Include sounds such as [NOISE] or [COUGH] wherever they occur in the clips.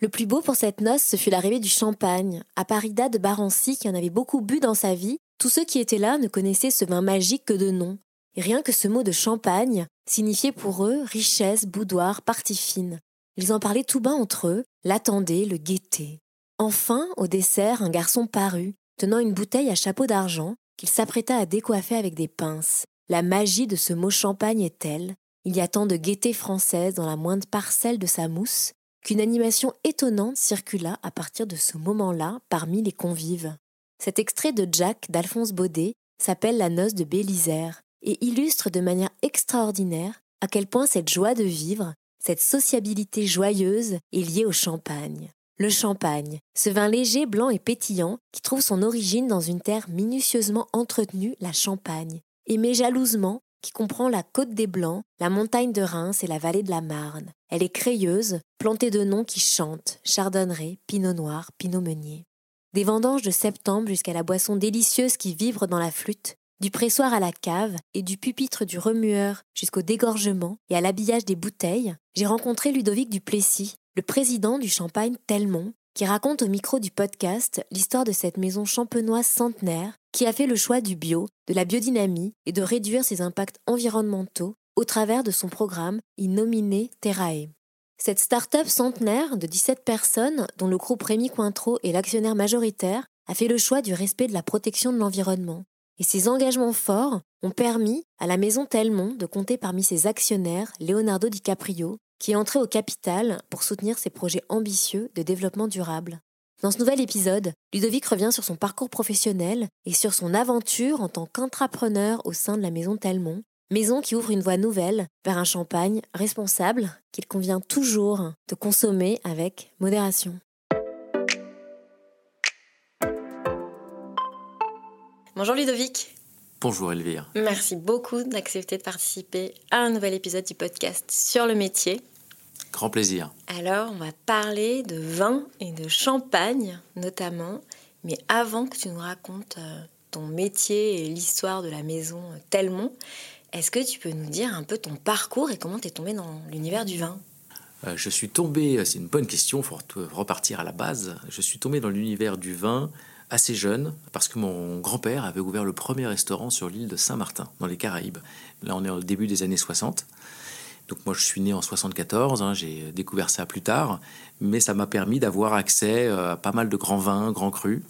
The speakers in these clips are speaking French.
Le plus beau pour cette noce, ce fut l'arrivée du champagne. À Parida de Barancy, qui en avait beaucoup bu dans sa vie, tous ceux qui étaient là ne connaissaient ce vin magique que de nom. Rien que ce mot de champagne signifiait pour eux richesse, boudoir, partie fine. Ils en parlaient tout bas entre eux, l'attendaient, le guettaient. Enfin, au dessert, un garçon parut, tenant une bouteille à chapeau d'argent, qu'il s'apprêta à décoiffer avec des pinces. La magie de ce mot champagne est telle, il y a tant de gaieté française dans la moindre parcelle de sa mousse, qu'une animation étonnante circula à partir de ce moment-là parmi les convives. Cet extrait de Jack d'Alphonse Baudet s'appelle La noce de Bélisère et illustre de manière extraordinaire à quel point cette joie de vivre, cette sociabilité joyeuse est liée au champagne. Le champagne, ce vin léger, blanc et pétillant qui trouve son origine dans une terre minutieusement entretenue, la Champagne, aimée jalousement qui comprend la côte des Blancs, la montagne de Reims et la vallée de la Marne. Elle est crayeuse, plantée de noms qui chantent, chardonneret, pinot noir, pinot meunier. Des vendanges de septembre jusqu'à la boisson délicieuse qui vibre dans la flûte, du pressoir à la cave et du pupitre du remueur jusqu'au dégorgement et à l'habillage des bouteilles, j'ai rencontré Ludovic Duplessis, le président du Champagne Telmont, qui raconte au micro du podcast l'histoire de cette maison champenoise centenaire qui a fait le choix du bio, de la biodynamie et de réduire ses impacts environnementaux au travers de son programme Innominé Terrae. Cette start-up centenaire de 17 personnes, dont le groupe Rémi Cointreau est l'actionnaire majoritaire, a fait le choix du respect de la protection de l'environnement. Et ces engagements forts ont permis à la maison Telmont de compter parmi ses actionnaires Leonardo DiCaprio, qui est entré au capital pour soutenir ses projets ambitieux de développement durable. Dans ce nouvel épisode, Ludovic revient sur son parcours professionnel et sur son aventure en tant qu'intrapreneur au sein de la maison Telmont, maison qui ouvre une voie nouvelle vers un champagne responsable qu'il convient toujours de consommer avec modération. Bonjour Ludovic. Bonjour Elvire. Merci beaucoup d'accepter de participer à un nouvel épisode du podcast sur le métier. Grand plaisir. Alors, on va parler de vin et de champagne notamment. Mais avant que tu nous racontes euh, ton métier et l'histoire de la maison Telmont, est-ce que tu peux nous dire un peu ton parcours et comment tu es tombé dans l'univers du vin? Euh, Je suis tombé, euh, c'est une bonne question, il faut repartir à la base. Je suis tombé dans l'univers du vin assez jeune parce que mon grand-père avait ouvert le premier restaurant sur l'île de Saint-Martin, dans les Caraïbes. Là, on est au début des années 60. Donc moi, je suis né en 74, hein, j'ai découvert ça plus tard, mais ça m'a permis d'avoir accès euh, à pas mal de grands vins, grands crus,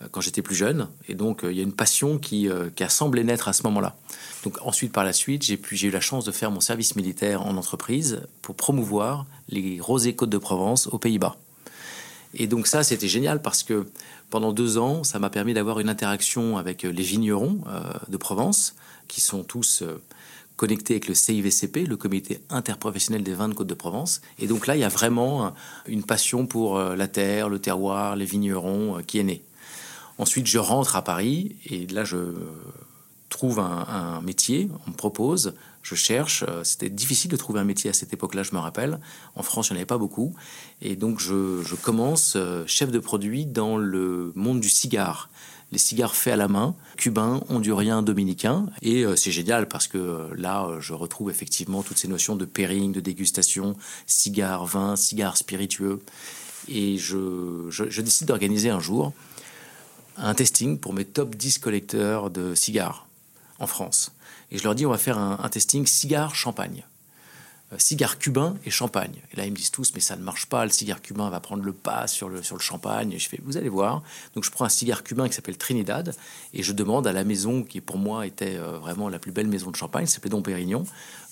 euh, quand j'étais plus jeune. Et donc, euh, il y a une passion qui, qui, a semblé naître à ce moment-là. Donc ensuite, par la suite, j'ai eu la chance de faire mon service militaire en entreprise pour promouvoir les rosés Côtes de Provence aux Pays-Bas. Et donc ça, c'était génial parce que pendant deux ans, ça m'a permis d'avoir une interaction avec les vignerons de Provence, qui sont tous connecté avec le CIVCP, le Comité interprofessionnel des vins de Côte-de-Provence. Et donc là, il y a vraiment une passion pour euh, la terre, le terroir, les vignerons euh, qui est née. Ensuite, je rentre à Paris et là, je trouve un, métier, on me propose, je cherche. Euh, c'était difficile de trouver un métier à cette époque-là, je me rappelle. En France, il n'y en avait pas beaucoup. Et donc, je commence chef de produit dans le monde du cigare les cigares faits à la main, cubains, honduriens, dominicains. Et euh, c'est génial parce que euh, là, euh, je retrouve effectivement toutes ces notions de pairing, de dégustation, cigares, vin, cigares spiritueux. Et je, décide d'organiser un jour un testing pour mes top 10 collecteurs de cigares en France. Et je leur dis, on va faire un, un testing cigare-champagne. Euh, cigare cubain et champagne. Et là, ils me disent tous, mais ça ne marche pas, le cigare cubain va prendre le pas sur le, sur le champagne. Et je fais, vous allez voir. Donc, je prends un cigare cubain qui s'appelle Trinidad et je demande à la maison qui, pour moi, était euh, vraiment la plus belle maison de champagne, s'appelait Dom Pérignon,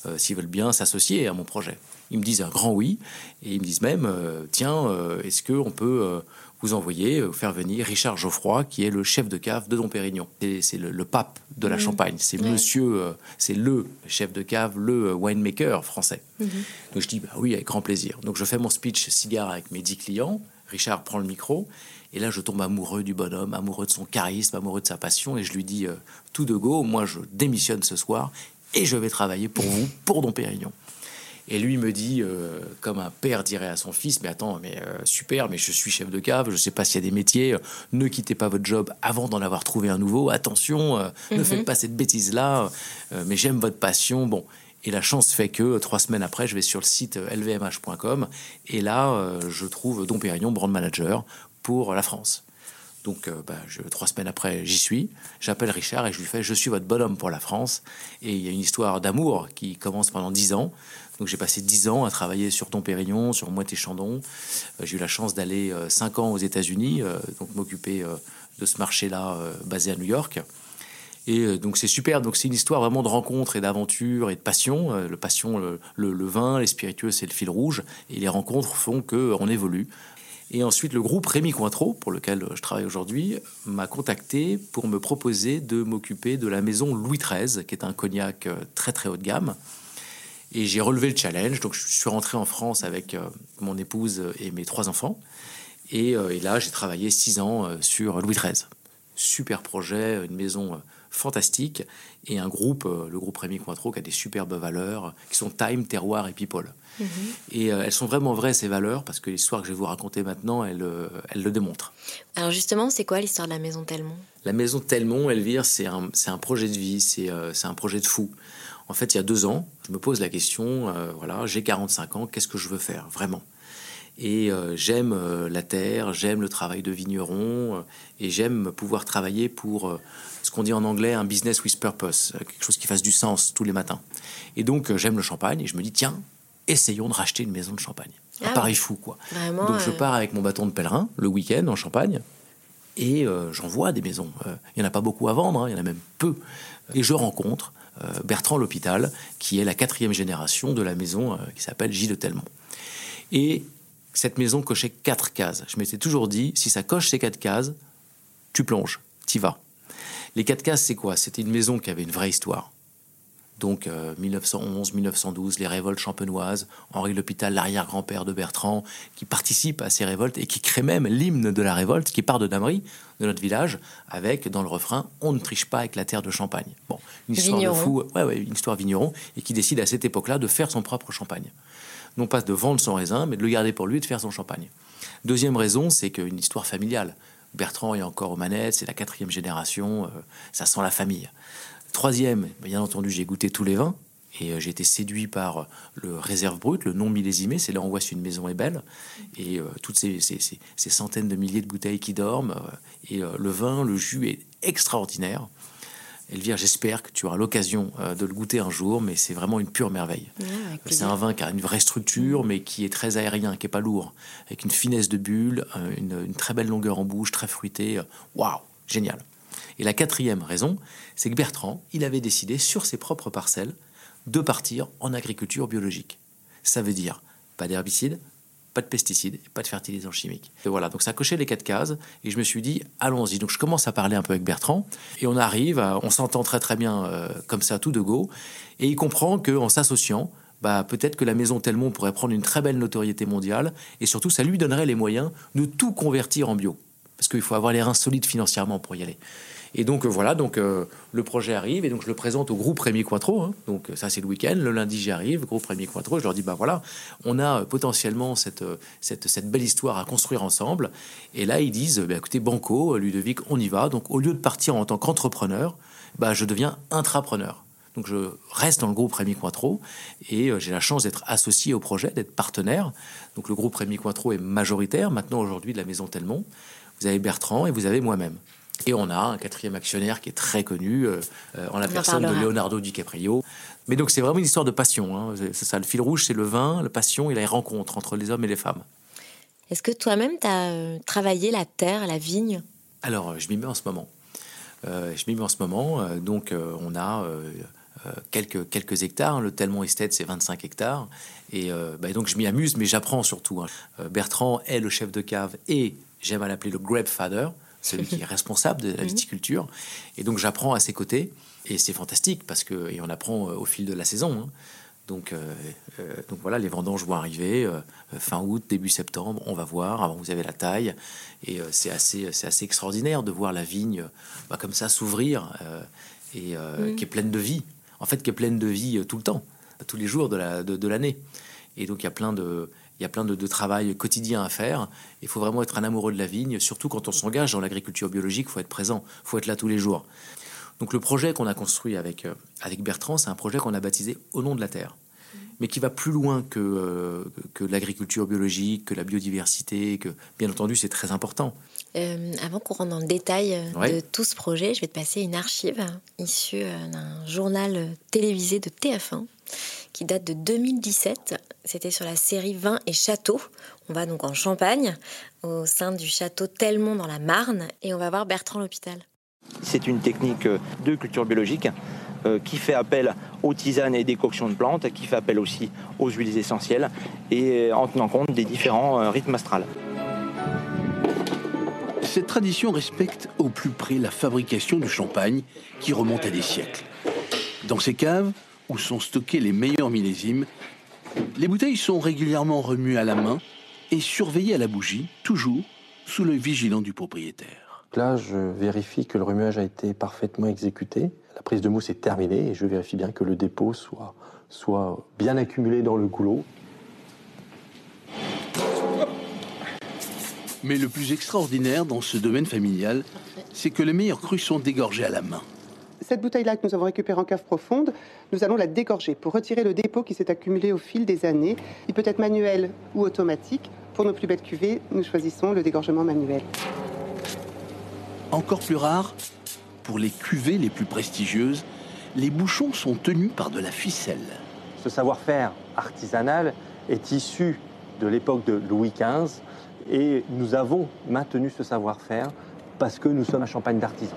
euh, s'ils veulent bien s'associer à mon projet. Ils me disent un grand oui et ils me disent même, tiens, est-ce qu'on peut vous envoyer euh, faire venir Richard Geoffroy, qui est le chef de cave de Dom Pérignon. C'est le, pape de la mmh. Champagne. C'est monsieur, euh, c'est le chef de cave, le euh, winemaker français. Mmh. Donc je dis, bah oui, avec grand plaisir. Donc je fais mon speech cigare avec mes dix clients. Richard prend le micro. Et là, je tombe amoureux du bonhomme, amoureux de son charisme, amoureux de sa passion. Et je lui dis tout de go, moi, je démissionne ce soir et je vais travailler pour vous, pour Dom Pérignon. Et lui me dit, euh, comme un père dirait à son fils, mais attends, mais euh, super, mais je suis chef de cave, je sais pas s'il y a des métiers, euh, ne quittez pas votre job avant d'en avoir trouvé un nouveau, attention, ne mhm. faites pas cette bêtise-là, mais j'aime votre passion. Bon, et la chance fait que trois semaines après, je vais sur le site lvmh.com et là, je trouve Dom Pérignon, brand manager pour la France. Donc, bah, je, trois semaines après, j'y suis. J'appelle Richard et je lui fais Je suis votre bonhomme pour la France. Et il y a une histoire d'amour qui commence pendant dix ans. Donc j'ai passé dix ans à travailler sur Ton Pérignon, sur Moët Chandon. Euh, j'ai eu la chance d'aller euh, cinq ans aux États-Unis, euh, donc m'occuper de ce marché-là basé à New York. Et donc c'est super. Donc c'est une histoire vraiment de rencontre et d'aventure et de passion. le passion, le, vin, les spiritueux, c'est le fil rouge. Et les rencontres font que on évolue. Et ensuite, le groupe Rémi Cointreau, pour lequel je travaille aujourd'hui, m'a contacté pour me proposer de m'occuper de la maison Louis XIII, qui est un cognac très très haut de gamme. Et j'ai relevé le challenge. Donc, je suis rentré en France avec euh, mon épouse et mes trois enfants. Et, euh, là, j'ai travaillé six ans euh, sur Louis XIII. Super projet, une maison fantastique et un groupe, le groupe Rémi Cointreau, qui a des superbes valeurs qui sont time, terroir et people. Mhm. Et elles sont vraiment vraies, ces valeurs, parce que l'histoire que je vais vous raconter maintenant, elle, elle le démontre. Alors justement, c'est quoi l'histoire de la maison Telmont? La maison Telmont, Elvire, c'est un, un, projet de vie, c'est un projet de fou. En fait, il y a deux ans, je me pose la question, euh, voilà, j'ai 45 ans, qu'est-ce que je veux faire vraiment? Et euh, j'aime euh, la terre, j'aime le travail de vigneron, et j'aime pouvoir travailler pour ce qu'on dit en anglais un business with purpose, quelque chose qui fasse du sens tous les matins. Et donc, j'aime le champagne, et je me dis, tiens, essayons de racheter une maison de champagne. Un ah pari fou, quoi. donc, je pars avec mon bâton de pèlerin le week-end en Champagne, et j'en vois des maisons. Il n'y en a pas beaucoup à vendre, hein, il y en a même peu. Et je rencontre Bertrand L'Hôpital, qui est la quatrième génération de la maison euh, qui s'appelle Gilles de Telmont. Et cette maison cochait quatre cases. Je m'étais toujours dit, si ça coche ces quatre cases, tu plonges, t'y vas. Les quatre cases, c'est quoi? C'était une maison qui avait une vraie histoire donc 1911, euh, 1912, les révoltes champenoises, Henri L'Hôpital, l'arrière-grand-père de Bertrand, qui participe à ces révoltes et qui crée même l'hymne de la révolte qui part de Damery, de notre village, avec dans le refrain On ne triche pas avec la terre de Champagne. Bon, une histoire de fou, ouais, ouais, une histoire vigneron, et qui décide à cette époque-là de faire son propre champagne. Non pas de vendre son raisin, mais de le garder pour lui et de faire son champagne. Deuxième raison, c'est qu'une histoire familiale. Bertrand est encore aux manettes, c'est la quatrième génération, euh, ça sent la famille. Troisième, bien entendu, j'ai goûté tous les vins et euh, j'ai été séduit par euh, le réserve brut, le non millésimé. C'est là on voit si une maison est belle et euh, toutes ces, centaines de milliers de bouteilles qui dorment. et le vin, le jus est extraordinaire. Elvire, j'espère que tu auras l'occasion de le goûter un jour, mais c'est vraiment une pure merveille. c'est un vin qui a une vraie structure, mais qui est très aérien, qui est pas lourd, avec une finesse de bulle, une, une très belle longueur en bouche, très fruité. Waouh, génial. Et la quatrième raison, c'est que Bertrand, il avait décidé sur ses propres parcelles de partir en agriculture biologique. Ça veut dire pas d'herbicides, pas de pesticides, pas de fertilisants chimiques. Et voilà, donc ça cochait les quatre cases et je me suis dit allons-y. Donc je commence à parler un peu avec Bertrand et on arrive, on s'entend très très bien euh, comme ça tout de go et il comprend qu'en s'associant, bah, peut-être que la maison Telmont pourrait prendre une très belle notoriété mondiale et surtout ça lui donnerait les moyens de tout convertir en bio parce qu'il faut avoir les reins solides financièrement pour y aller. Et donc euh, voilà, donc euh, le projet arrive et donc je le présente au groupe Rémi Cointreau. Hein. donc ça c'est le week-end. Le lundi j'y arrive, groupe Rémi Cointreau. Je leur dis bah voilà, on a potentiellement cette, cette, belle histoire à construire ensemble. Et là ils disent bah, écoutez Banco, Ludovic, on y va. Donc au lieu de partir en tant qu'entrepreneur, bah, je deviens intrapreneur. Donc je reste dans le groupe Rémi Cointreau et euh, j'ai la chance d'être associé au projet, d'être partenaire. Donc le groupe Rémi Cointreau est majoritaire maintenant aujourd'hui de la maison Telmont. Vous avez Bertrand et vous avez moi-même. Et on a un quatrième actionnaire qui est très connu, euh, euh, en la personne de Leonardo DiCaprio. Mais donc c'est vraiment une histoire de passion. Hein. C'est ça, le fil rouge, c'est le vin, la passion et les rencontres entre les hommes et les femmes. Est-ce que toi-même, tu as euh, travaillé la terre, la vigne? Alors, je m'y mets en ce moment. je m'y mets en ce moment. donc, on a quelques, quelques hectares. Le Telmont Estate, c'est 25 hectares. Et bah, donc, je m'y amuse, mais j'apprends surtout. Hein. Bertrand est le chef de cave et j'aime à l'appeler le grape father celui qui est [LAUGHS] responsable de la mhm. viticulture. Et donc j'apprends à ses côtés, et c'est fantastique parce que et on apprend euh, au fil de la saison. Hein. Donc, donc voilà, les vendanges vont arriver fin août, début septembre, on va voir. Avant, vous avez la taille. Et c'est assez, c'est assez extraordinaire de voir la vigne bah, comme ça s'ouvrir et mmh. qui est pleine de vie. En fait, qui est pleine de vie tout le temps, tous les jours de, la, de l'année. Et donc, il y a plein de, il y a plein de, travail quotidien à faire. Il faut vraiment être un amoureux de la vigne, surtout quand on s'engage dans l'agriculture biologique. Il faut être présent, il faut être là tous les jours. Donc le projet qu'on a construit avec, euh, avec Bertrand, c'est un projet qu'on a baptisé Au nom de la terre, mais qui va plus loin que, euh, que l'agriculture biologique, que la biodiversité, que bien entendu c'est très important. Euh, avant qu'on rentre dans le détail de tout ce projet, je vais te passer une archive issue d'un journal télévisé de TF1 qui date de 2017. C'était sur la série Vin et Château. On va donc en Champagne, au sein du château Telmont dans la Marne, et on va voir Bertrand l'hôpital. C'est une technique de culture biologique euh, qui fait appel aux tisanes et décoctions de plantes, qui fait appel aussi aux huiles essentielles, et en tenant compte des différents euh, rythmes astrales. Cette tradition respecte au plus près la fabrication du champagne qui remonte à des siècles. Dans ces caves, où sont stockés les meilleurs millésimes, les bouteilles sont régulièrement remuées à la main et surveillées à la bougie, toujours sous l'œil vigilant du propriétaire. Là, je vérifie que le remuage a été parfaitement exécuté. La prise de mousse est terminée et je vérifie bien que le dépôt soit, soit bien accumulé dans le goulot. Mais le plus extraordinaire dans ce domaine familial, c'est que les meilleurs crus sont dégorgés à la main. Cette bouteille-là que nous avons récupérée en cave profonde, nous allons la dégorger pour retirer le dépôt qui s'est accumulé au fil des années. Il peut être manuel ou automatique. Pour nos plus belles cuvées, nous choisissons le dégorgement manuel. Encore plus rare, pour les cuvées les plus prestigieuses, les bouchons sont tenus par de la ficelle. Ce savoir-faire artisanal est issu de l'époque de Louis XV et nous avons maintenu ce savoir-faire parce que nous sommes un champagne d'artisans.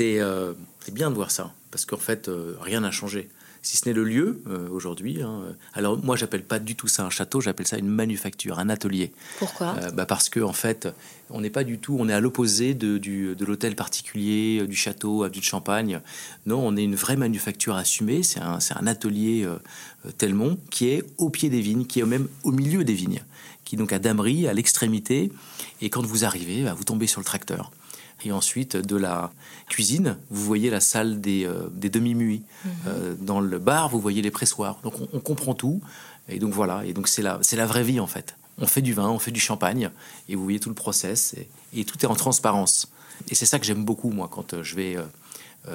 Euh, c'est bien de voir ça, parce qu'en fait, euh, rien n'a changé. Si ce n'est le lieu euh, aujourd'hui. Hein, alors moi, j'appelle pas du tout ça un château, j'appelle ça une manufacture, un atelier. Pourquoi? Bah Parce que en fait, on n'est pas du tout, on est à l'opposé de, de l'hôtel particulier, du château, à de champagne. Non, on est une vraie manufacture assumée. C'est un, un, atelier Telmont qui est au pied des vignes, qui est même au milieu des vignes, qui est donc à Damery, à l'extrémité. Et quand vous arrivez, bah, vous tombez sur le tracteur. Et ensuite, de la cuisine, vous voyez la salle des, euh, demi-muits. Mhm. Euh, dans le bar, vous voyez les pressoirs. Donc on, comprend tout. Et donc voilà, et donc c'est la, c'est la vraie vie en fait. On fait du vin, on fait du champagne, et vous voyez tout le process, et, tout est en transparence. Et c'est ça que j'aime beaucoup, moi, quand euh, je vais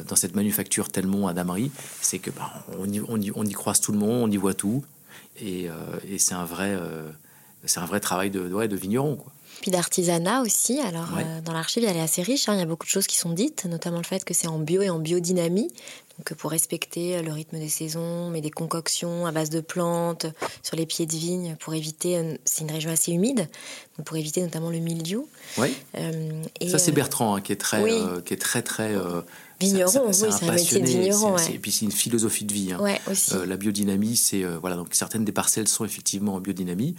dans cette manufacture Telmont à Damery, c'est que bah, on, y, on, y, on, y, croise tout le monde, on y voit tout, et, et c'est un vrai, c'est un vrai travail de, ouais, de vigneron. Quoi. Puis d'artisanat aussi. Alors, euh, dans l'archive, elle est assez riche. Hein. Il y a beaucoup de choses qui sont dites, notamment le fait que c'est en bio et en biodynamie. Donc, pour respecter euh, le rythme des saisons, mais des concoctions à base de plantes sur les pieds de vigne pour éviter. Euh, c'est une région assez humide, donc pour éviter notamment le mildiou. Oui. Ça, c'est Bertrand hein, qui est très, qui est très, très Vigneron, oui, c'est un, métier de vigneron. Et puis c'est une philosophie de vie. Hein. aussi. Euh, la biodynamie, c'est euh, voilà donc certaines des parcelles sont effectivement en biodynamie.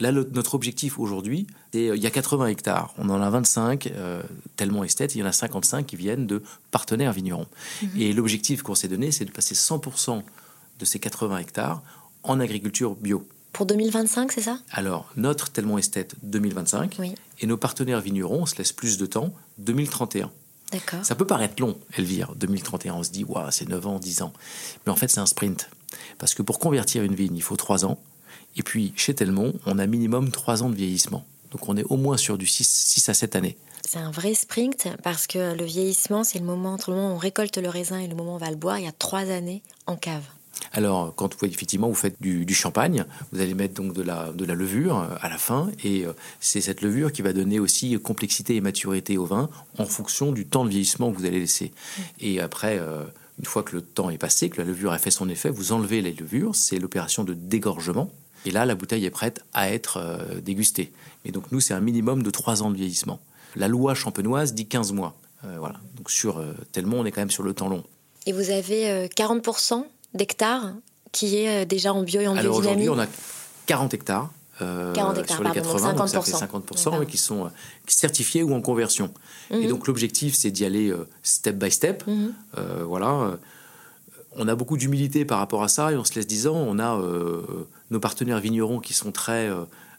Là, notre objectif aujourd'hui, c'est euh, il y a 80 hectares, on en a 25 tellement esthètes, il y en a 55 qui viennent de partenaires vignerons. Mhm. Et l'objectif qu'on s'est donné, c'est de passer 100% de ces 80 hectares en agriculture bio. Pour 2025, c'est ça? Alors, notre tellement esthète 2025 et nos partenaires vignerons, on se laisse plus de temps, 2031. Ça peut paraître long, Elvire, 2031, on se dit, waouh, c'est 9 ans, 10 ans. Mais en fait, c'est un sprint. Parce que pour convertir une vigne, il faut 3 ans. Et puis, chez Telmont, on a minimum 3 ans de vieillissement. Donc, on est au moins sur du 6, 6 à 7 années. C'est un vrai sprint parce que le vieillissement, c'est le moment entre le moment où on récolte le raisin et le moment où on va le boire. Il y a 3 années en cave. Alors, quand vous, effectivement vous faites du, champagne, vous allez mettre donc de la, de la levure euh, à la fin, et euh, c'est cette levure qui va donner aussi complexité et maturité au vin en fonction du temps de vieillissement que vous allez laisser. Et après, euh, une fois que le temps est passé, que la levure a fait son effet, vous enlevez les levures, c'est l'opération de dégorgement. Et là, la bouteille est prête à être dégustée. Et donc, nous, c'est un minimum de 3 ans de vieillissement. La loi champenoise dit 15 mois. voilà. Donc, sur tellement, on est quand même sur le temps long. Et vous avez 40% d'hectares qui est euh, déjà en bio et en Alors aujourd'hui, on a 40 hectares. Euh, sur les 80, donc, ça fait 50% qui sont euh, certifiés ou en conversion. Et mhm. donc l'objectif, c'est d'y aller step by step. Mhm. voilà. on a beaucoup d'humilité par rapport à ça et on se laisse disant, on a nos partenaires vignerons qui sont très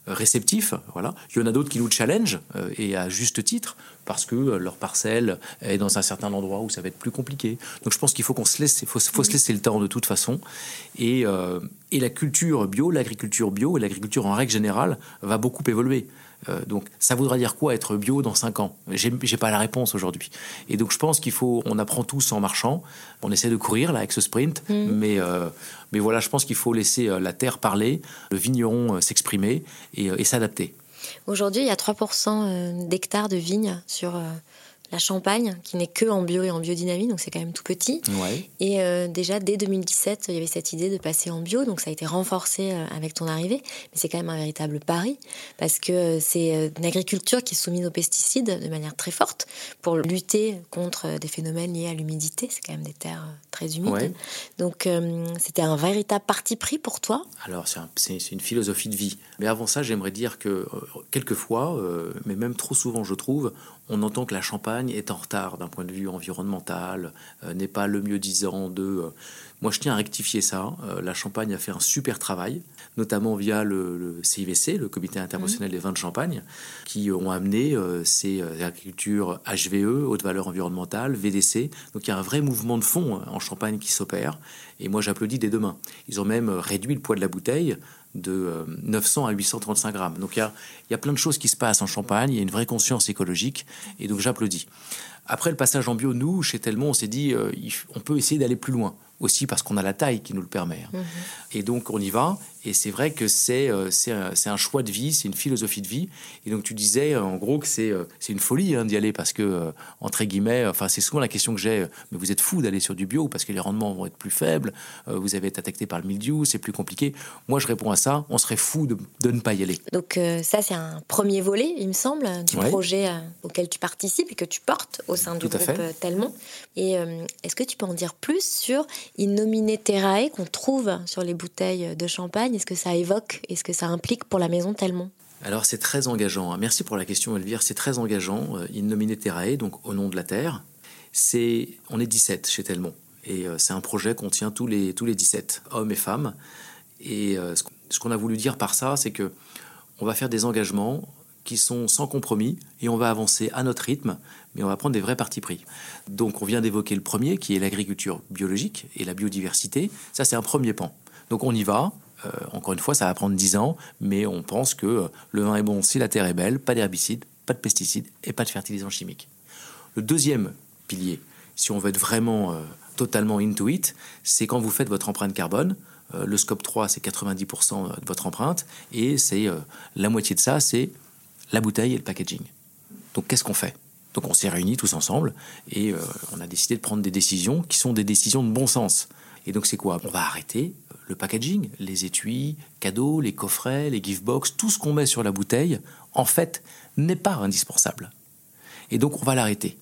réceptifs. Voilà. Il y en a d'autres qui nous challenge et à juste titre parce que leur parcelle est dans un certain endroit où ça va être plus compliqué. Donc je pense qu'il faut qu'on se laisse, faut, faut se laisser le temps de toute façon. Et, et la culture bio, l'agriculture bio et l'agriculture en règle générale va beaucoup évoluer. Euh, donc, ça voudra dire quoi être bio dans 5 ans? J'ai pas la réponse aujourd'hui. Et donc, je pense qu'il faut, on apprend tous en marchant. On essaie de courir là avec ce sprint, mmh. mais euh, mais voilà, je pense qu'il faut laisser euh, la terre parler, le vigneron s'exprimer et, et s'adapter. Aujourd'hui, il y a 3% d'hectares de vignes sur la Champagne, qui n'est que en bio et en biodynamie, donc c'est quand même tout petit. Et euh, déjà, dès 2017, il y avait cette idée de passer en bio, donc ça a été renforcé euh, avec ton arrivée. Mais c'est quand même un véritable pari, parce que euh, c'est une agriculture qui est soumise aux pesticides de manière très forte pour lutter contre des phénomènes liés à l'humidité. C'est quand même des terres très humides. Donc c'était un véritable parti pris pour toi Alors c'est une philosophie de vie. Mais avant ça, j'aimerais dire que quelquefois, mais même trop souvent, je trouve, on entend que la Champagne est en retard d'un point de vue environnemental, euh, n'est pas le mieux disant de... Euh, moi, je tiens à rectifier ça. Euh, la Champagne a fait un super travail, notamment via le, CIVC, le Comité international mmh. des vins de Champagne, qui ont amené ces agricultures HVE, haute valeur environnementale, VDC. Donc il y a un vrai mouvement de fond en Champagne qui s'opère. Et moi, j'applaudis dès demain. Ils ont même réduit le poids de la bouteille de 900 à 835 grammes. Donc il y a, y a, plein de choses qui se passent en Champagne, il y a une vraie conscience écologique, et donc j'applaudis. Après le passage en bio, nous, chez Telmont, on s'est dit, euh, on peut essayer d'aller plus loin aussi parce qu'on a la taille qui nous le permet. Hein. Mhm. Et donc on y va. Et c'est vrai que c'est euh, c'est un, choix de vie, c'est une philosophie de vie. Et donc tu disais en gros que c'est euh, une folie hein, d'y aller parce que, euh, entre guillemets, enfin c'est souvent la question que j'ai, mais vous êtes fou d'aller sur du bio parce que les rendements vont être plus faibles, vous avez été attaqué par le mildiou, c'est plus compliqué. Moi je réponds à ça, on serait fou de, de ne pas y aller. Donc ça c'est un premier volet, il me semble, du projet auquel tu participes et que tu portes au sein du Tout groupe Tellement. Et est-ce que tu peux en dire plus sur Innomine Terrae qu'on trouve sur les bouteilles de champagne? Est-ce que ça évoque Est-ce que ça implique pour la maison tellement alors c'est très engageant. Hein. Merci pour la question Elvire. C'est très engageant. Euh, In Terrae, donc au nom de la terre. C'est on est 17 chez Telmont et euh, c'est un projet qu'on tient tous les tous les 17 hommes et femmes. Et euh, ce qu'on a voulu dire par ça, c'est que on va faire des engagements qui sont sans compromis et on va avancer à notre rythme, mais on va prendre des vrais partis pris. Donc on vient d'évoquer le premier qui est l'agriculture biologique et la biodiversité. Ça c'est un premier pan. Donc on y va. Euh, encore une fois, ça va prendre 10 ans, mais on pense que euh, le vin est bon si la terre est belle, pas d'herbicides, pas de pesticides et pas de fertilisants chimiques. Le deuxième pilier, si on veut être vraiment euh, totalement into it, c'est quand vous faites votre empreinte carbone. le scope 3, c'est 90% de votre empreinte, et c'est la moitié de ça, c'est la bouteille et le packaging. Donc qu'est-ce qu'on fait? Donc on s'est réunis tous ensemble et euh, on a décidé de prendre des décisions qui sont des décisions de bon sens. Et donc c'est quoi? On va arrêter euh, le packaging, les étuis, cadeaux, les coffrets, les gift box, tout ce qu'on met sur la bouteille, en fait, n'est pas indispensable. Et donc on va l'arrêter.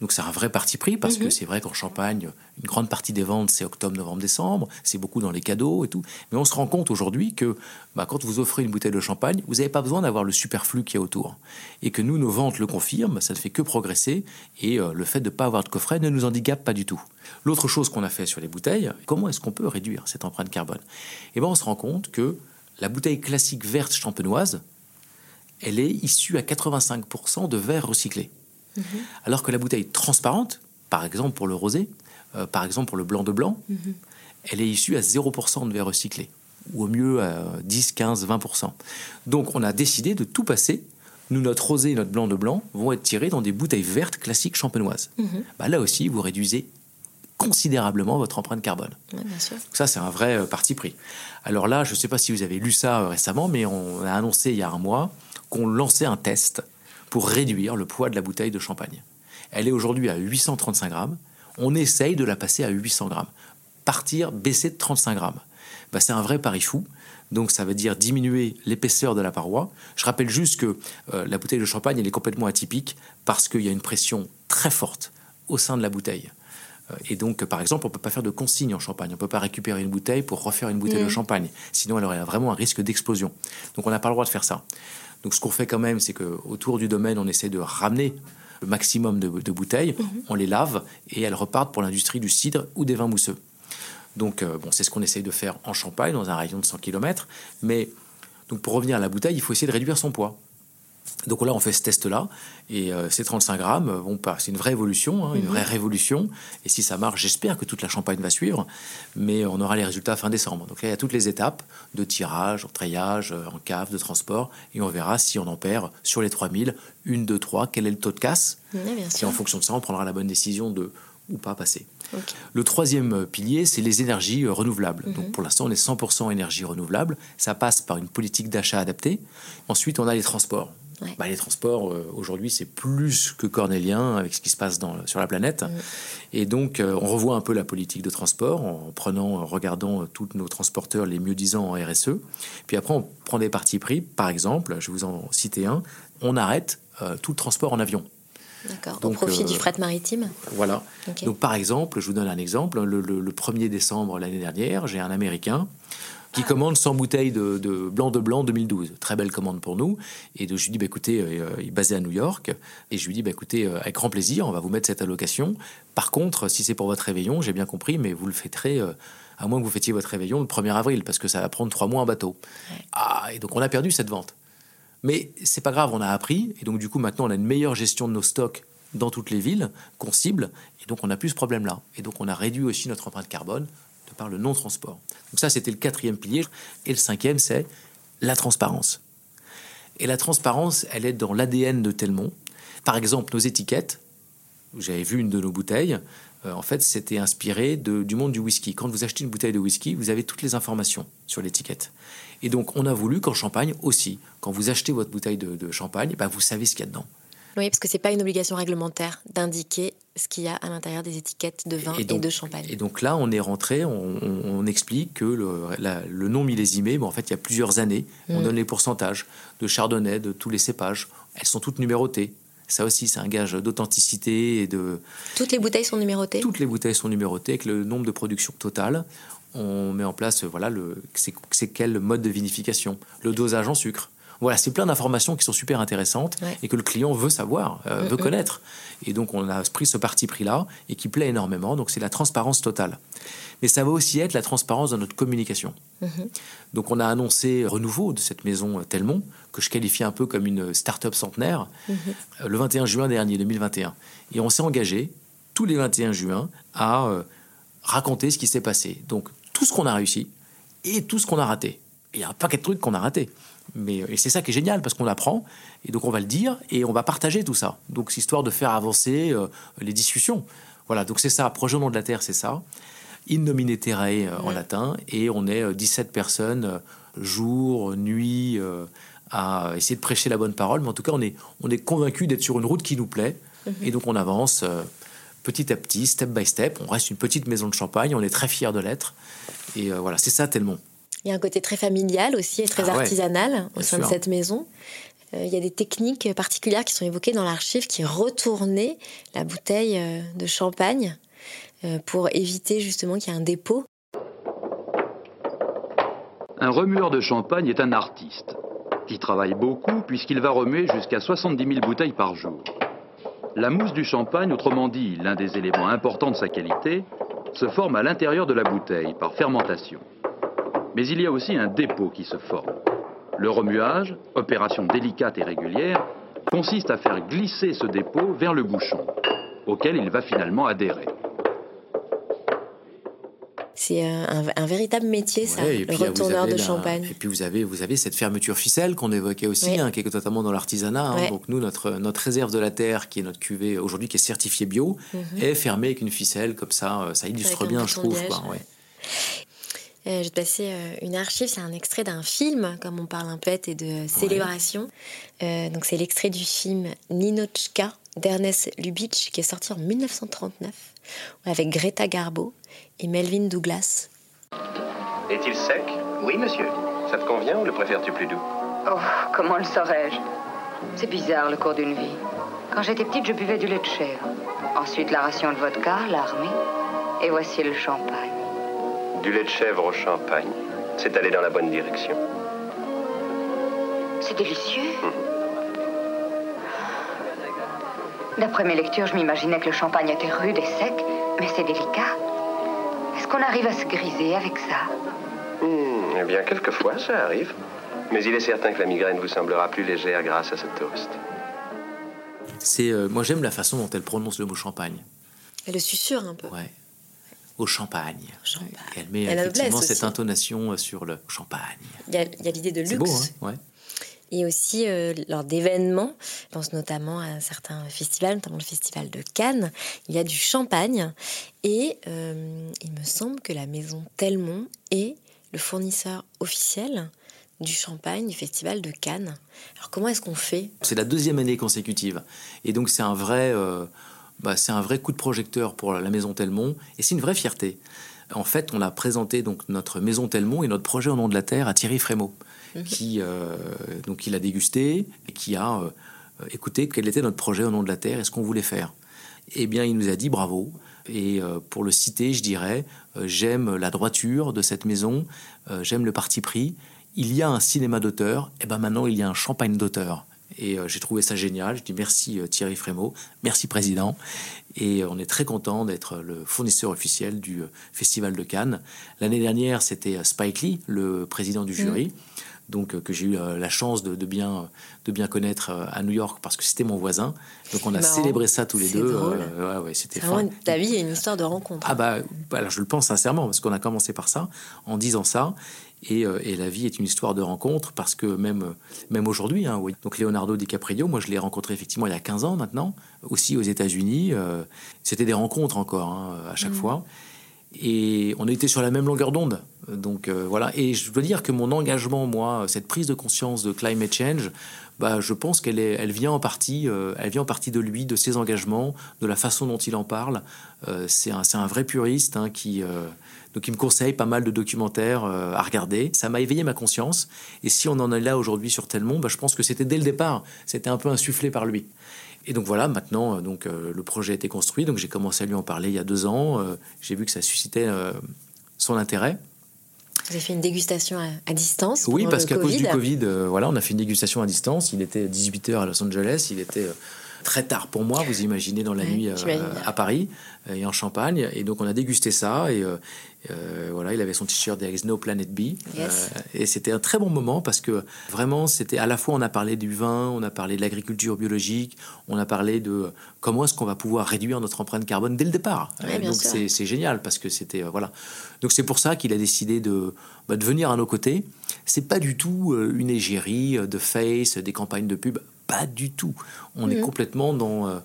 Donc c'est un vrai parti pris parce que mhm. c'est vrai qu'en Champagne, une grande partie des ventes c'est octobre, novembre, décembre, c'est beaucoup dans les cadeaux et tout. Mais on se rend compte aujourd'hui que bah, quand vous offrez une bouteille de champagne, vous n'avez pas besoin d'avoir le superflu qui est autour. Et que nous, nos ventes le confirment, ça ne fait que progresser et euh, le fait de ne pas avoir de coffret ne nous handicape pas du tout. L'autre chose qu'on a fait sur les bouteilles, comment est-ce qu'on peut réduire cette empreinte carbone? Eh bien on se rend compte que la bouteille classique verte champenoise, elle est issue à 85% de verre recyclé. Mhm. Alors que la bouteille transparente, par exemple pour le rosé, euh, par exemple pour le blanc de blanc, mhm. elle est issue à 0% de verre recyclé, ou au mieux à 10, 15, 20%. Donc on a décidé de tout passer. Nous, notre rosé et notre blanc de blanc vont être tirés dans des bouteilles vertes classiques champenoises. Mhm. Bah, là aussi, vous réduisez considérablement votre empreinte carbone. Ça, c'est un vrai euh, parti pris. Alors là, je ne sais pas si vous avez lu ça euh, récemment, mais on a annoncé il y a un mois qu'on lançait un test pour réduire le poids de la bouteille de champagne. Elle est aujourd'hui à 835 grammes. On essaye de la passer à 800 grammes. Partir, baisser de 35 grammes. Bah, c'est un vrai pari fou. Donc ça veut dire diminuer l'épaisseur de la paroi. Je rappelle juste que euh, la bouteille de champagne, elle est complètement atypique parce qu'il y a une pression très forte au sein de la bouteille. Euh, et donc, par exemple, on ne peut pas faire de consigne en champagne. On ne peut pas récupérer une bouteille pour refaire une bouteille de mmh. champagne. Sinon, elle aurait vraiment un risque d'explosion. Donc, on n'a pas le droit de faire ça. Donc ce qu'on fait quand même, c'est qu'autour du domaine, on essaie de ramener le maximum de, bouteilles, mhm. on les lave et elles repartent pour l'industrie du cidre ou des vins mousseux. Donc, euh, bon, c'est ce qu'on essaye de faire en Champagne, dans un rayon de 100 km. Mais donc, pour revenir à la bouteille, il faut essayer de réduire son poids. Donc là, on fait ce test-là, et euh, ces 35 grammes, bon, c'est une vraie évolution, hein, une Mhm. vraie révolution. Et si ça marche, j'espère que toute la Champagne va suivre, mais on aura les résultats fin décembre. Donc là, il y a toutes les étapes de tirage, en treillage, euh, en cave, de transport, et on verra si on en perd sur les 3000, une, deux, trois, quel est le taux de casse. Bien Et en fonction de ça, on prendra la bonne décision de ou pas passer. Le troisième euh, pilier, c'est les énergies renouvelables. Mhm. Donc pour l'instant, on est 100% énergie renouvelable. Ça passe par une politique d'achat adaptée. Ensuite, on a les transports. Ouais. Bah, les transports, euh, aujourd'hui, c'est plus que cornélien avec ce qui se passe dans, sur la planète. Mhm. Et donc, euh, on revoit un peu la politique de transport en prenant, en regardant euh, tous nos transporteurs les mieux disants en RSE. Puis après, on prend des partis pris. Par exemple, je vais vous en citer un. On arrête tout le transport en avion. D'accord. Au Donc, profit euh, du fret maritime. Voilà. Donc, par exemple, je vous donne un exemple. Le, le- le 1er décembre l'année dernière, j'ai un Américain qui commande 100 bouteilles de, de blanc de blanc 2012. Très belle commande pour nous. Et donc, je lui dis, bah, écoutez, euh, il est basé à New York. Et je lui dis, bah, écoutez, euh, avec grand plaisir, on va vous mettre cette allocation. Par contre, si c'est pour votre réveillon, j'ai bien compris, mais vous le fêterez, euh, à moins que vous fêtiez votre réveillon le 1er avril, parce que ça va prendre trois mois en bateau. Ah, et donc on a perdu cette vente. Mais c'est pas grave, on a appris. Et donc, du coup, maintenant, on a une meilleure gestion de nos stocks dans toutes les villes qu'on cible. Et donc, on n'a plus ce problème-là. Et donc, on a réduit aussi notre empreinte carbone par le non-transport. Donc, ça, c'était le quatrième pilier. Et le cinquième, c'est la transparence. Et la transparence, elle est dans l'ADN de Telmont. Par exemple, nos étiquettes, j'avais vu une de nos bouteilles, euh, en fait, c'était inspiré de- du monde du whisky. Quand vous achetez une bouteille de whisky, vous avez toutes les informations sur l'étiquette. Et donc, on a voulu qu'en Champagne aussi, quand vous achetez votre bouteille de, champagne, bah, vous savez ce qu'il y a dedans. Oui, parce que c'est pas une obligation réglementaire d'indiquer ce qu'il y a à l'intérieur des étiquettes de vin et, donc, de champagne. et donc là, on est rentré, on, on- on explique que le, la- le non millésimé, bon, en fait, il y a plusieurs années, on Mm. donne les pourcentages de chardonnay, de tous les cépages. Elles sont toutes numérotées. Ça aussi, c'est un gage d'authenticité et de. Toutes les bouteilles sont numérotées? Toutes les bouteilles sont numérotées avec le nombre de production totale. On met en place, voilà, le, c'est quel mode de vinification, le dosage en sucre. Voilà, c'est plein d'informations qui sont super intéressantes Ouais. et que le client veut savoir, euh, Mm, veut mm. connaître. Et donc, on a pris ce parti pris-là et qui plaît énormément. Donc, c'est la transparence totale. Mais ça va aussi être la transparence dans notre communication. Mhm. Donc, on a annoncé renouveau de cette maison euh, Telmont, que je qualifie un peu comme une start-up centenaire, Mhm. euh, le 21 juin dernier, 2021. Et on s'est engagé, tous les 21 juin, à euh, raconter ce qui s'est passé. Donc, tout ce qu'on a réussi et tout ce qu'on a raté. Et Il y a un paquet de trucs qu'on a ratés. Mais, euh, et c'est ça qui est génial, parce qu'on apprend, et donc on va le dire, et on va partager tout ça. Donc, c'est histoire de faire avancer euh, les discussions. Voilà, donc c'est ça, Projet au nom de la Terre, c'est ça. In nomine terrae euh, en latin, et on est euh, 17 personnes, jour, nuit, à essayer de prêcher la bonne parole. Mais en tout cas, on est, on est convaincu d'être sur une route qui nous plaît, Mhm. et donc on avance petit à petit, step by step. On reste une petite maison de champagne, on est très fiers de l'être. Et voilà, c'est ça tellement. Il y a un côté très familial aussi et très Ah ouais, artisanal au sein de cette maison. Euh, il y a des techniques particulières qui sont évoquées dans l'archive qui retournaient la bouteille euh, de champagne euh, pour éviter justement qu'il y ait un dépôt. Un remueur de champagne est un artiste qui travaille beaucoup puisqu'il va remuer jusqu'à 70 000 bouteilles par jour. La mousse du champagne, autrement dit l'un des éléments importants de sa qualité, se forme à l'intérieur de la bouteille par fermentation. Mais il y a aussi un dépôt qui se forme. Le remuage, opération délicate et régulière, consiste à faire glisser ce dépôt vers le bouchon, auquel il va finalement adhérer. C'est un, un véritable métier, ça, Ouais, le retourneur de la- champagne. Et puis vous avez, vous avez cette fermeture ficelle qu'on évoquait aussi, Oui. hein, qui est notamment dans l'artisanat. hein. Donc nous, notre, notre réserve de la terre, qui est notre cuvée aujourd'hui, qui est certifiée bio, Mhm. est fermée avec une ficelle comme ça. euh, Ça illustre bien, je trouve. quoi. Euh, je vais te passer euh, une archive, c'est un extrait d'un film, comme on parle un peu, et de célébration. Euh, donc c'est l'extrait du film Ninochka d'Ernest Lubitsch, qui est sorti en 1939, avec Greta Garbo et Melvin Douglas. Est-il sec? Oui, monsieur. Ça te convient ou le préfères-tu plus doux? Oh, comment le saurais-je? C'est bizarre le cours d'une vie. Quand j'étais petite, je buvais du lait de chèvre. Ensuite, la ration de vodka, l'armée. Et voici le champagne. Du lait de chèvre au champagne. C'est aller dans la bonne direction. C'est délicieux. D'après mes lectures, je m'imaginais que le champagne était rude et sec, mais c'est délicat. Est-ce qu'on arrive à se griser avec ça? Hmm, eh bien, quelquefois, ça arrive. Mais il est certain que la migraine vous semblera plus légère grâce à ce toast. C'est, euh, moi, j'aime la façon dont elle prononce le mot champagne. Elle le susurre un peu. Ouais. Au champagne. Elle met Elle effectivement cette aussi. intonation euh, sur le champagne. Il y a, l'idée de luxe. Beau, hein ouais. Et aussi, euh, lors d'événements, je pense notamment à certains festivals, notamment le festival de Cannes, il y a du champagne. Et euh, il me semble que la maison Telmont est le fournisseur officiel du champagne du festival de Cannes. Alors comment est-ce qu'on fait? C'est la deuxième année consécutive. Et donc, c'est un vrai, euh, bah, c'est un vrai coup de projecteur pour la maison Telmont. Et c'est une vraie fierté. En fait, on a présenté donc notre maison Telmont et notre projet au nom de la terre à Thierry Frémaux, qui euh, donc il a dégusté et qui a euh, écouté quel était notre projet au nom de la terre et ce qu'on voulait faire. Eh bien, il nous a dit bravo. Et euh, pour le citer, je dirais, euh, j'aime la droiture de cette maison, j'aime le parti pris. Il y a un cinéma d'auteur, et ben maintenant il y a un champagne d'auteur. Et euh, j'ai trouvé ça génial. Je dis merci euh, Thierry Frémaux, merci président. Et euh, on est très content d'être le fournisseur officiel du Festival de Cannes. L'année dernière, c'était Spike Lee, le président du jury. Donc que j'ai eu la chance de, de bien de bien connaître à New York parce que c'était mon voisin. Donc on a célébré ça tous les deux. drôle. Euh, ouais, ouais, c'était ta vie est une histoire de rencontre. ah bah, bah, alors je le pense sincèrement parce qu'on a commencé par ça en disant ça et, euh, et la vie est une histoire de rencontre parce que même même aujourd'hui hein, oui. donc Leonardo DiCaprio moi je l'ai rencontré effectivement il y a 15 ans maintenant aussi aux États-Unis euh, c'était des rencontres encore hein, à chaque Mhm. fois et on était sur la même longueur d'onde. Donc euh, voilà. Et je dois dire que mon engagement, moi, cette prise de conscience de climate change, bah, je pense qu'elle elle vient en partie, euh, elle vient en partie de lui, de ses engagements, de la façon dont il en parle. Euh, c'est un, un vrai puriste hein, qui, euh, donc il me conseille pas mal de documentaires à regarder. Ça m'a éveillé ma conscience. Et si on en est là aujourd'hui sur Telmont, bah, je pense que c'était dès le départ, c'était un peu insufflé par lui. Et donc voilà, maintenant, donc le projet a été construit. Donc j'ai commencé à lui en parler il y a deux ans. J'ai vu que ça suscitait son intérêt. Vous avez fait une dégustation à, à distance Oui, parce qu'à cause du Covid. Covid, euh, voilà, on a fait une dégustation à distance. Il était 18h à Los Angeles. Il était euh, très tard pour moi, vous imaginez, dans la Ouais, nuit euh, à Paris euh, et en Champagne. Et donc on a dégusté ça. Et euh, voilà, il avait son t-shirt There is no planet B. Yes. Et c'était un très bon moment parce que vraiment, c'était à la fois, on a parlé du vin, on a parlé de l'agriculture biologique, on a parlé de comment est-ce qu'on va pouvoir réduire notre empreinte carbone dès le départ. Ouais, donc c'est génial parce que c'était voilà. Donc c'est pour ça qu'il a décidé de, bah, de venir à nos côtés. C'est pas du tout une égérie de face, des campagnes de pub, pas du tout. On est Mhm. complètement dans euh,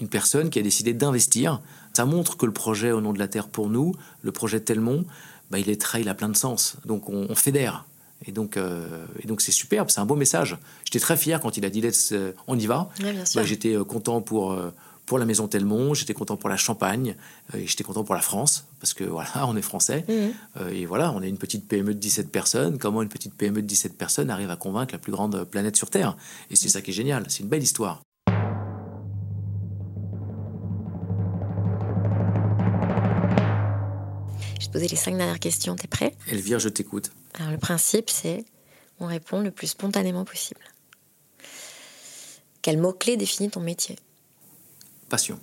une personne qui a décidé d'investir. Ça montre que le projet au nom de la terre pour nous, le projet Telmont, bah, il est très, il a plein de sens. Donc on, on fédère. Et donc, euh, et donc c'est superbe, c'est un beau message. J'étais très fier quand il a dit Let's, euh, on y va. Ouais. Bah, j'étais content pour, pour la maison Telmont, j'étais content pour la Champagne, euh, et j'étais content pour la France, parce que voilà, [LAUGHS] on est français. Mhm. Euh, et voilà, on est une petite PME de 17 personnes. Comment une petite PME de 17 personnes arrive à convaincre la plus grande planète sur Terre? Et c'est ça qui est génial, c'est une belle histoire. Je vais te poser les cinq dernières questions. T'es prêt? Elvire, je t'écoute. Alors le principe, c'est on répond le plus spontanément possible. Quel mot-clé définit ton métier? Passion,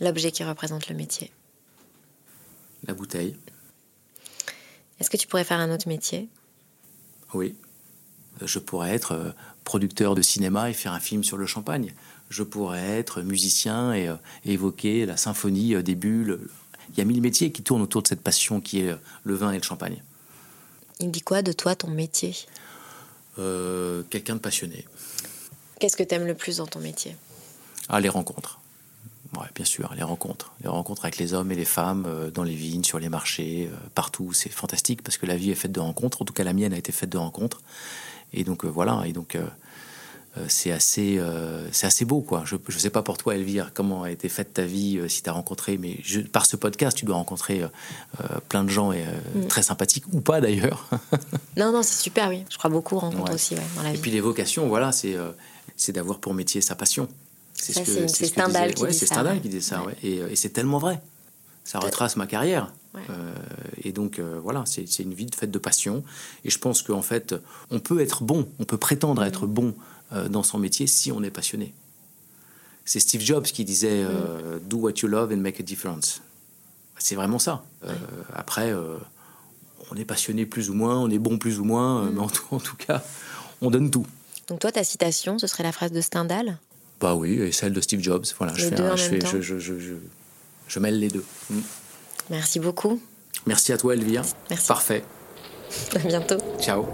L'objet qui représente le métier. la bouteille, Est-ce que tu pourrais faire un autre métier? Oui. Euh, Je pourrais être euh, producteur de cinéma et faire un film sur le champagne. Je pourrais être musicien et, euh, et évoquer la symphonie des bulles. Il y a mille métiers qui tournent autour de cette passion qui est le vin et le champagne. Il dit quoi de toi, ton métier? Euh, Quelqu'un de passionné. Qu'est-ce que t'aimes le plus dans ton métier? Ah, les rencontres. Ouais, bien sûr, les rencontres. Les rencontres avec les hommes et les femmes, euh, dans les vignes, sur les marchés, euh, partout. C'est fantastique parce que la vie est faite de rencontres. En tout cas, la mienne a été faite de rencontres. Et donc, euh, voilà. Et donc, euh, c'est assez, euh, c'est assez beau, quoi. Je ne sais pas pour toi, Elvire, comment a été faite ta vie, si tu as rencontré, mais je- par ce podcast, tu dois rencontrer plein de gens et, Mm. très sympathiques, ou pas d'ailleurs. [LAUGHS] Non, non, c'est super, oui. Je crois beaucoup aux rencontres Ouais. aussi, ouais, dans la Et vie. puis les vocations, voilà, c'est c'est d'avoir pour métier sa passion. Ça, ce que- c'est- ce que Stendhal qui ouais, dit c'est ça, ouais. qui dit ça, ouais. Et, euh, et c'est tellement vrai. Ça retrace ma carrière. Euh, et donc euh, voilà, c'est une vie faite de passion. Et je pense qu'en fait, on peut être bon, on peut prétendre Mm. être bon euh, dans son métier si on est passionné. C'est Steve Jobs qui disait Mm. Do what you love and make a difference. C'est vraiment ça. Après, on est passionné plus ou moins, on est bon plus ou moins, euh, mais en tout, en tout cas, on donne tout. Donc toi, ta citation, ce serait la phrase de Stendhal? Bah oui, et celle de Steve Jobs. Voilà, Les je, fais un- je, je, je, je, mêle les deux. Mm. Merci beaucoup. Merci à toi, Elvire. Merci. Parfait. À bientôt. Ciao.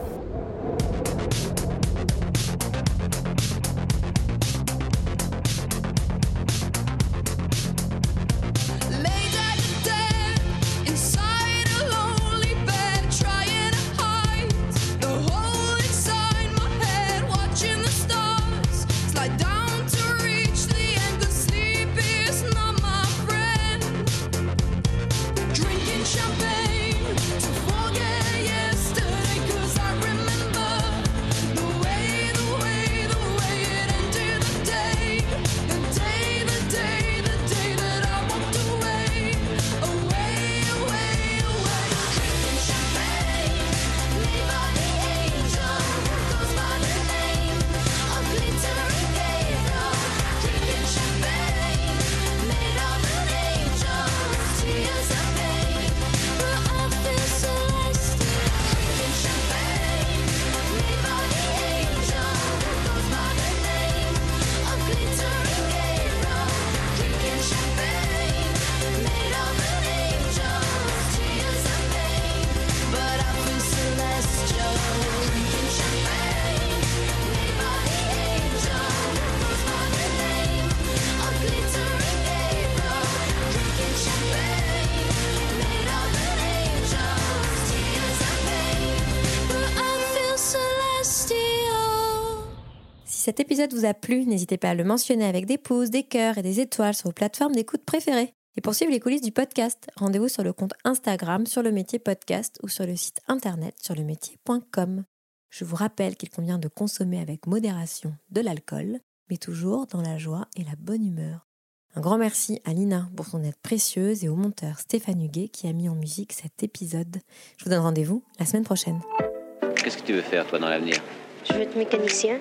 Cet épisode vous a plu, n'hésitez pas à le mentionner avec des pouces, des cœurs et des étoiles sur vos plateformes d'écoute préférées. Et pour suivre les coulisses du podcast, rendez-vous sur le compte Instagram sur le métier podcast ou sur le site internet sur le métier.com. Je vous rappelle qu'il convient de consommer avec modération de l'alcool, mais toujours dans la joie et la bonne humeur. Un grand merci à Lina pour son aide précieuse et au monteur Stéphane Huguet qui a mis en musique cet épisode. Je vous donne rendez-vous la semaine prochaine. Qu'est-ce que tu veux faire, toi, dans l'avenir? Je veux être mécanicien.